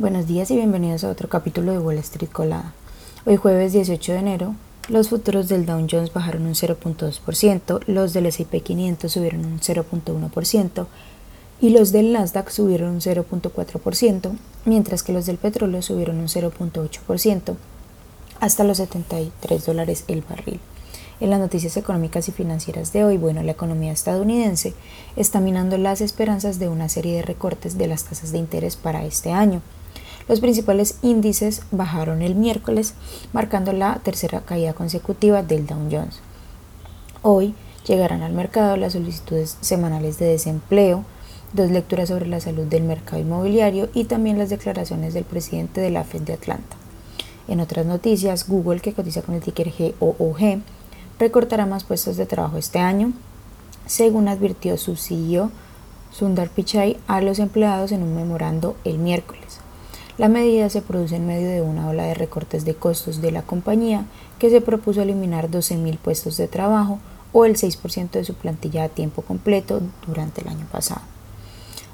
Buenos días y bienvenidos a otro capítulo de Wall Street Colada. Hoy jueves 18 de enero, los futuros del Dow Jones bajaron un 0.2%, los del S&P 500 subieron un 0.1% y los del Nasdaq subieron un 0.4%, mientras que los del petróleo subieron un 0.8% hasta los 73 dólares el barril. En las noticias económicas y financieras de hoy, bueno, la economía estadounidense está minando las esperanzas de una serie de recortes de las tasas de interés para este año. Los principales índices bajaron el miércoles, marcando la tercera caída consecutiva del Dow Jones. Hoy llegarán al mercado las solicitudes semanales de desempleo, dos lecturas sobre la salud del mercado inmobiliario y también las declaraciones del presidente de la Fed de Atlanta. En otras noticias, Google, que cotiza con el ticker GOOG, recortará más puestos de trabajo este año, según advirtió su CEO Sundar Pichai a los empleados en un memorando el miércoles. La medida se produce en medio de una ola de recortes de costos de la compañía que se propuso eliminar 12.000 puestos de trabajo o el 6% de su plantilla a tiempo completo durante el año pasado.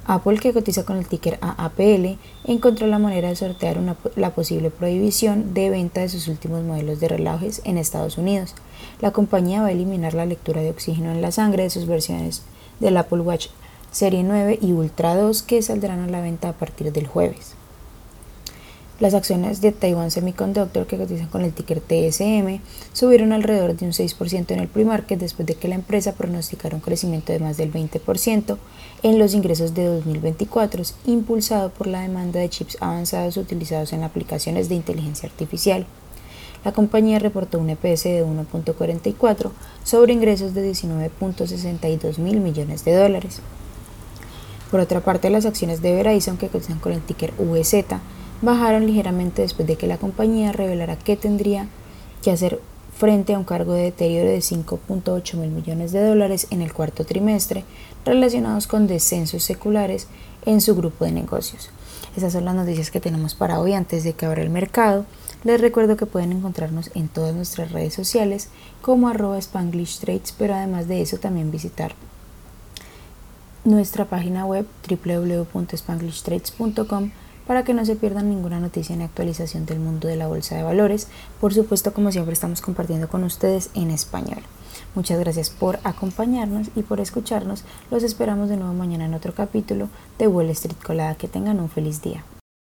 Apple, que cotiza con el ticker AAPL, encontró la manera de sortear la posible prohibición de venta de sus últimos modelos de relojes en Estados Unidos. La compañía va a eliminar la lectura de oxígeno en la sangre de sus versiones del Apple Watch Serie 9 y Ultra 2 que saldrán a la venta a partir del jueves. Las acciones de Taiwan Semiconductor, que cotizan con el ticker TSM, subieron alrededor de un 6% en el pre-market después de que la empresa pronosticara un crecimiento de más del 20% en los ingresos de 2024, impulsado por la demanda de chips avanzados utilizados en aplicaciones de inteligencia artificial. La compañía reportó un EPS de 1.44 sobre ingresos de 19.62 mil millones de dólares. Por otra parte, las acciones de Verizon, que cotizan con el ticker VZ, bajaron ligeramente después de que la compañía revelara que tendría que hacer frente a un cargo de deterioro de 5.8 mil millones de dólares en el cuarto trimestre relacionados con descensos seculares en su grupo de negocios. Esas son las noticias que tenemos para hoy antes de que abra el mercado. Les recuerdo que pueden encontrarnos en todas nuestras redes sociales como arroba Spanglish Trades, pero además de eso también visitar nuestra página web www.spanglishtrades.com para que no se pierdan ninguna noticia ni actualización del mundo de la bolsa de valores. Por supuesto, como siempre, estamos compartiendo con ustedes en español. Muchas gracias por acompañarnos y por escucharnos. Los esperamos de nuevo mañana en otro capítulo de Wall Street Colada. Que tengan un feliz día.